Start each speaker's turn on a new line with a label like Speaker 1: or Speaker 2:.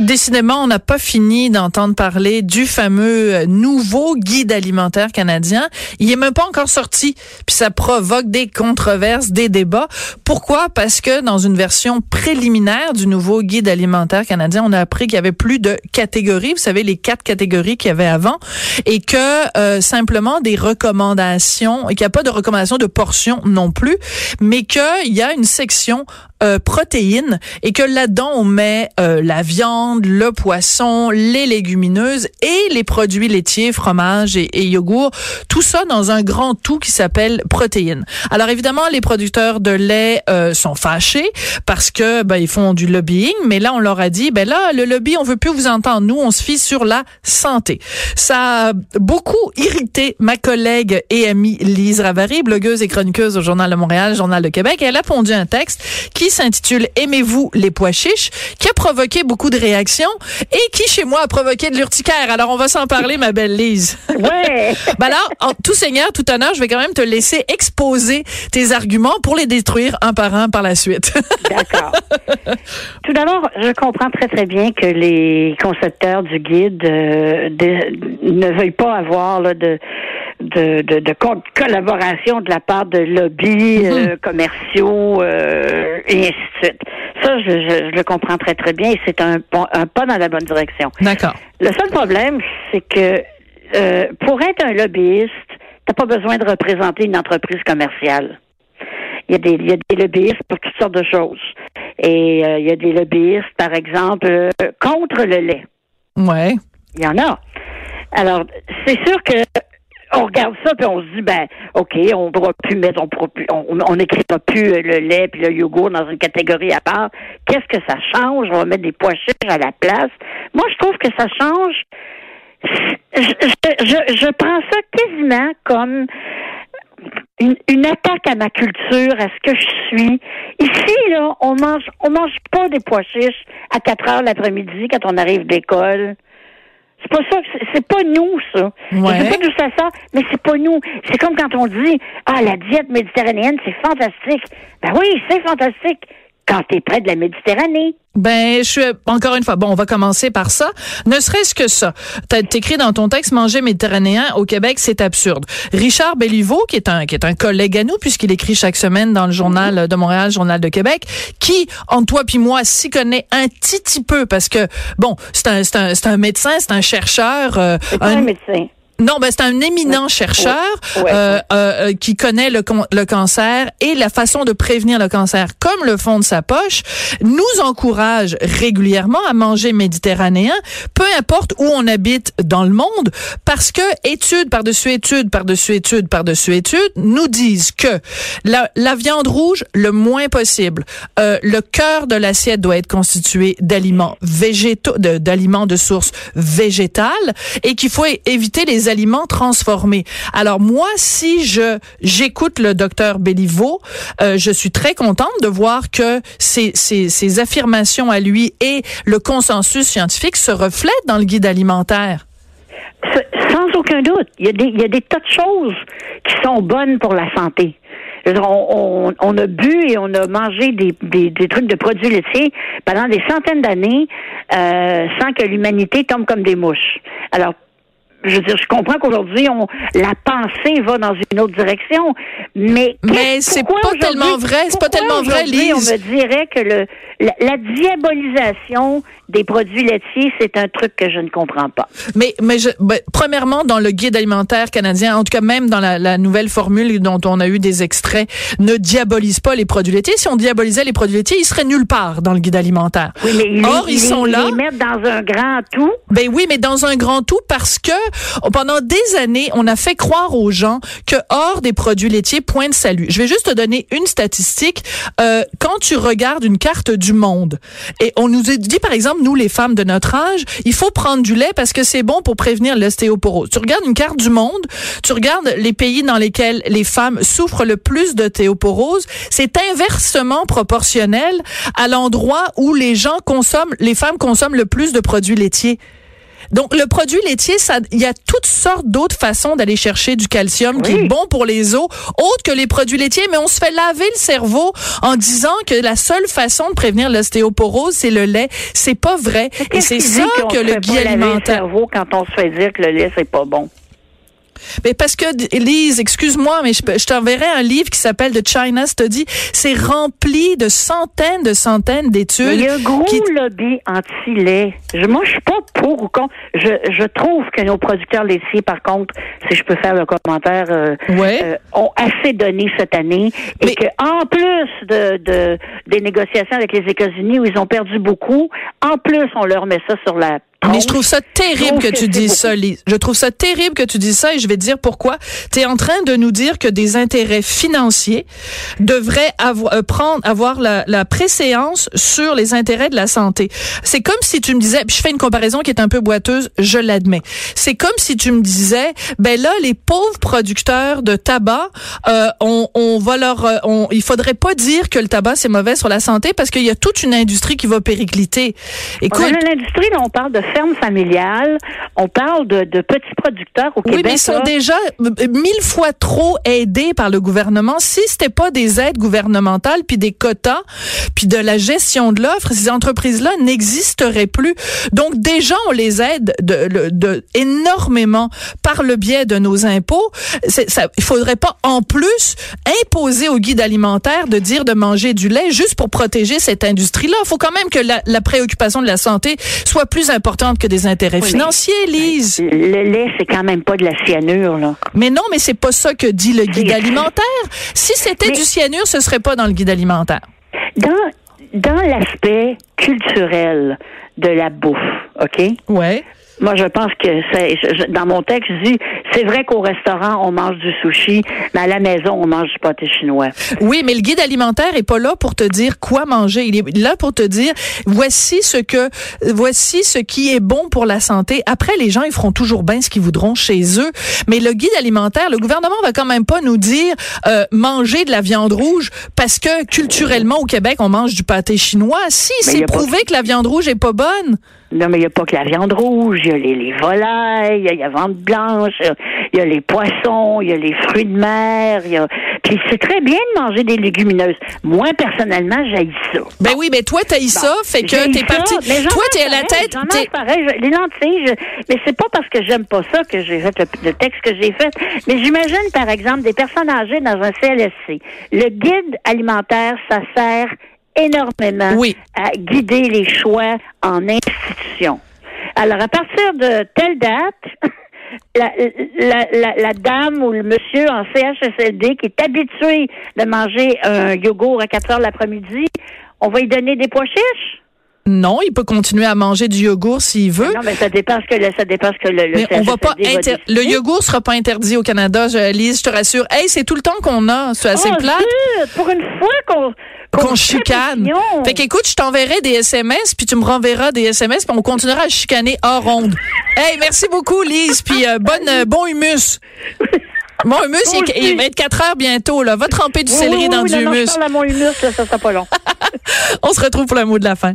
Speaker 1: Décidément, on n'a pas fini d'entendre parler du fameux euh, nouveau guide alimentaire canadien. Il est même pas encore sorti, puis ça provoque des controverses, des débats. Pourquoi? Parce que dans une version préliminaire du nouveau guide alimentaire canadien, on a appris qu'il y avait plus de catégories, vous savez les quatre catégories qu'il y avait avant et que euh, simplement des recommandations et qu'il n'y a pas de recommandations de portions non plus, mais qu'il y a une section euh, protéines et que là-dedans on met euh, la viande, le poisson, les légumineuses et les produits laitiers, fromage et, et yogourt, tout ça dans un grand tout qui s'appelle protéines. Alors évidemment les producteurs de lait euh, sont fâchés parce que ben, ils font du lobbying, mais là on leur a dit ben là le lobby on veut plus vous entendre, nous on se fie sur la santé. Ça a beaucoup irrité ma collègue et amie Lise Ravary, blogueuse et chroniqueuse au Journal de Montréal, Journal de Québec, et elle a pondu un texte qui s'intitule Aimez-vous les pois chiches, qui a provoqué beaucoup de réactions et qui, chez moi, a provoqué de l'urticaire. Alors, on va s'en parler, ma belle Lise.
Speaker 2: Ouais.
Speaker 1: ben alors, en tout seigneur, tout honneur, je vais quand même te laisser exposer tes arguments pour les détruire un par un par la suite.
Speaker 2: D'accord. Tout d'abord, je comprends très très bien que les concepteurs du guide euh, de- ne veuillent pas avoir là, de de, de, de co- collaboration de la part de lobbies euh, commerciaux euh, et ainsi de suite. Ça, je, je- je le comprends très très bien et c'est un, un pas dans la bonne direction.
Speaker 1: D'accord.
Speaker 2: Le seul problème, c'est que euh, pour être un lobbyiste, t'as pas besoin de représenter une entreprise commerciale. Il y a des, il y a des lobbyistes pour toutes sortes de choses. Et euh, il y a des lobbyistes, par exemple, euh, contre le lait.
Speaker 1: Ouais.
Speaker 2: Il y en a. Alors, c'est sûr que on regarde ça puis on se dit ben ok on pourra plus mettre on pourra plus on on n'écrira plus euh, le lait puis le yogourt dans une catégorie à part qu'est-ce que ça change? On va mettre des pois chiches à la place moi je trouve que ça change je, je, je, je prends ça quasiment comme une, une attaque à ma culture, à ce que je suis. Ici, là, on mange, on mange pas des pois chiches à 4 heures l'après-midi quand on arrive d'école. C'est pas ça, que c'est- c'est pas nous, ça.
Speaker 1: Ouais.
Speaker 2: Je sais pas d'où ça sort, mais c'est pas nous. C'est comme quand on dit, ah, la diète méditerranéenne, c'est fantastique. Ben oui, c'est fantastique quand t'es près de la Méditerranée.
Speaker 1: Ben, je suis encore une fois. Bon, on va commencer par ça. Ne serait-ce que ça. T'as écrit dans ton texte manger méditerranéen au Québec, c'est absurde. Richard Belliveau, qui est un qui est un collègue à nous puisqu'il écrit chaque semaine dans le journal de Montréal, journal de Québec, qui entre toi puis moi s'y connaît un petit petit peu parce que bon, c'est un c'est un c'est un médecin, c'est un chercheur, euh,
Speaker 2: C'est pas un médecin.
Speaker 1: Non, ben c'est un éminent chercheur euh, euh, qui connaît le, le cancer et la façon de prévenir le cancer. Comme le fond de sa poche, nous encourage régulièrement à manger méditerranéen, peu importe où on habite dans le monde, parce que études par-dessus études, par-dessus études, par-dessus études, nous disent que la, la viande rouge, le moins possible, euh, le cœur de l'assiette doit être constitué d'aliments végétaux, de- d'aliments de source végétale, et qu'il faut éviter les aliments transformés. Alors moi, si je j'écoute le docteur Béliveau, euh, je suis très contente de voir que ces, ces, affirmations à lui et le consensus scientifique se reflètent dans le guide alimentaire.
Speaker 2: Sans aucun doute. Il y, a des, il y a des tas de choses qui sont bonnes pour la santé. On, a bu et on a mangé des, des, des trucs de produits laitiers pendant des centaines d'années euh, sans que l'humanité tombe comme des mouches. Alors, je veux dire, je comprends qu'aujourd'hui, on la pensée va dans une autre direction, mais
Speaker 1: Mais c'est pas tellement vrai, c'est pas tellement vrai, Lise.
Speaker 2: On me dirait que le la, la diabolisation des produits laitiers, c'est un truc que je ne comprends pas.
Speaker 1: Mais, mais je, ben, premièrement, dans le guide alimentaire canadien, en tout cas même dans la, la nouvelle formule dont on a eu des extraits, ne diabolise pas les produits laitiers. Si on diabolisait les produits laitiers, ils seraient nulle part dans le guide alimentaire.
Speaker 2: Oui, mais ils,
Speaker 1: Or,
Speaker 2: les-
Speaker 1: ils sont là.
Speaker 2: les mettent dans un grand tout.
Speaker 1: Ben oui, mais dans un grand tout parce que pendant des années, on a fait croire aux gens que hors des produits laitiers, point de salut. Je vais juste te donner une statistique. Euh, quand tu regardes une carte du monde, et on nous dit par exemple, nous les femmes de notre âge, il faut prendre du lait parce que c'est bon pour prévenir l'ostéoporose. Tu regardes une carte du monde, tu regardes les pays dans lesquels les femmes souffrent le plus d'ostéoporose, c'est inversement proportionnel à l'endroit où les gens consomment, les femmes consomment le plus de produits laitiers. Donc, le produit laitier, ça, il y a toutes sortes d'autres façons d'aller chercher du calcium qui est bon pour les os, autres que les produits laitiers, mais on se fait laver le cerveau en disant que la seule façon de prévenir l'ostéoporose, c'est le lait. C'est pas vrai. Et c'est ça que
Speaker 2: se
Speaker 1: le
Speaker 2: fait
Speaker 1: guide
Speaker 2: laver le
Speaker 1: alimentaire.
Speaker 2: cerveau quand on se fait dire que le lait c'est pas bon?
Speaker 1: Mais parce que, Lise, excuse-moi, mais je, je t'enverrai un livre qui s'appelle The China Study. C'est rempli de centaines de centaines d'études.
Speaker 2: Il y a un gros
Speaker 1: qui-
Speaker 2: lobby anti-lait. Moi, je suis pas pour ou contre. Je, je trouve que nos producteurs laitiers, par contre, si je peux faire le commentaire, euh,
Speaker 1: Ouais.
Speaker 2: euh, ont assez donné cette année et que en plus de, de des négociations avec les États-Unis où ils ont perdu beaucoup, en plus on leur met ça sur la
Speaker 1: Mais
Speaker 2: tronche.
Speaker 1: je trouve ça terrible que
Speaker 2: que
Speaker 1: tu dises ça, Lise. Je trouve ça terrible que tu dises ça et je vais te dire pourquoi. Tu es en train de nous dire que des intérêts financiers devraient avoir, euh, prendre, avoir la, la préséance sur les intérêts de la santé. C'est comme si tu me disais, puis je fais une comparaison qui est un peu boiteuse, je l'admets. C'est comme si tu me disais, ben là, les pauvres producteurs de tabac, euh, on, on va leur, euh, on, il faudrait pas dire que le tabac c'est mauvais sur la santé parce qu'il y a toute une industrie qui va péricliter. Écoute,
Speaker 2: On a l'industrie, là, on parle de ferme familiale, on parle de, de petits producteurs au
Speaker 1: Oui,
Speaker 2: Québec.
Speaker 1: mais ils sont
Speaker 2: là.
Speaker 1: déjà euh, mille fois trop aidés par le gouvernement. Si c'était pas des aides gouvernementales, puis des quotas, puis de la gestion de l'offre, ces entreprises-là n'existeraient plus. Donc déjà, on les aide de, de, de- énormément par le biais de nos impôts. Ça, il faudrait pas en plus imposer au guide alimentaire de dire de manger du lait juste pour protéger cette industrie-là. Il faut quand même que la, la préoccupation de la santé soit plus importante que des intérêts
Speaker 2: Oui, mais-
Speaker 1: financiers, Lise.
Speaker 2: Le lait, c'est quand même pas de la cyanure, là.
Speaker 1: Mais non, mais c'est pas ça que dit le guide alimentaire. Si c'était
Speaker 2: Mais-
Speaker 1: du cyanure, ce serait pas dans le guide alimentaire.
Speaker 2: Dans, dans l'aspect culturel de la bouffe, OK?
Speaker 1: Ouais.
Speaker 2: Moi, je pense que c'est, dans mon texte, je dis, c'est vrai qu'au restaurant, on mange du sushi, mais à la maison, on mange du pâté chinois.
Speaker 1: Oui, mais le guide alimentaire est pas là pour te dire quoi manger. Il est là pour te dire voici ce que voici ce qui est bon pour la santé. Après, les gens ils feront toujours bien ce qu'ils voudront chez eux. Mais le guide alimentaire, le gouvernement va quand même pas nous dire euh, manger de la viande rouge parce que culturellement au Québec on mange du pâté chinois. Si c'est
Speaker 2: pas-
Speaker 1: prouvé que la viande rouge est pas bonne.
Speaker 2: Non, mais il n'y a pas que la viande rouge, il y a les, les volailles, il y a la viande blanche, il y a les poissons, il y a les fruits de mer, il y a... Puis c'est très bien de manger des légumineuses. Moi, personnellement, j'aille ça.
Speaker 1: Ben oui, mais toi t'as ça, fait que
Speaker 2: J'haïs
Speaker 1: t'es parti. Toi t'es à la tête.
Speaker 2: j'en pareil. Je- les lentilles, je- mais c'est pas parce que j'aime pas ça que j'ai fait le, le texte que j'ai fait. Mais j'imagine, par exemple, des personnes âgées dans un CLSC. Le guide alimentaire, ça sert énormément
Speaker 1: Oui.
Speaker 2: à guider les choix en institution. Alors, à partir de telle date, la, la, la, la dame ou le monsieur en CHSLD qui est habitué de manger un yogourt à 4 heures l'après-midi, on va lui donner des pois chiches?
Speaker 1: Non, il peut continuer à manger du yogourt s'il veut.
Speaker 2: Non, mais ça dépend ce que le, ça dépend ce que le, le
Speaker 1: Mais on va pas le yogourt sera pas interdit au Canada, je, Lise, je te rassure. Hey, c'est tout le temps qu'on a, c'est
Speaker 2: Oh,
Speaker 1: plate
Speaker 2: zut! Pour une fois qu'on
Speaker 1: qu'on chicane. Fait qu'écoute, je t'enverrai des SMS puis tu me renverras des SMS puis on continuera à chicaner hors ronde. hey, merci beaucoup Lise puis euh, bonne euh, bon humus. Bon humus,
Speaker 2: Moi
Speaker 1: il, va être 4 heures bientôt là. Va tremper du
Speaker 2: Oui,
Speaker 1: céleri
Speaker 2: oui,
Speaker 1: dans
Speaker 2: oui,
Speaker 1: du
Speaker 2: non, non,
Speaker 1: humus.
Speaker 2: je parle à mon humus, là, ça sera pas long.
Speaker 1: On se retrouve pour le mot de la fin.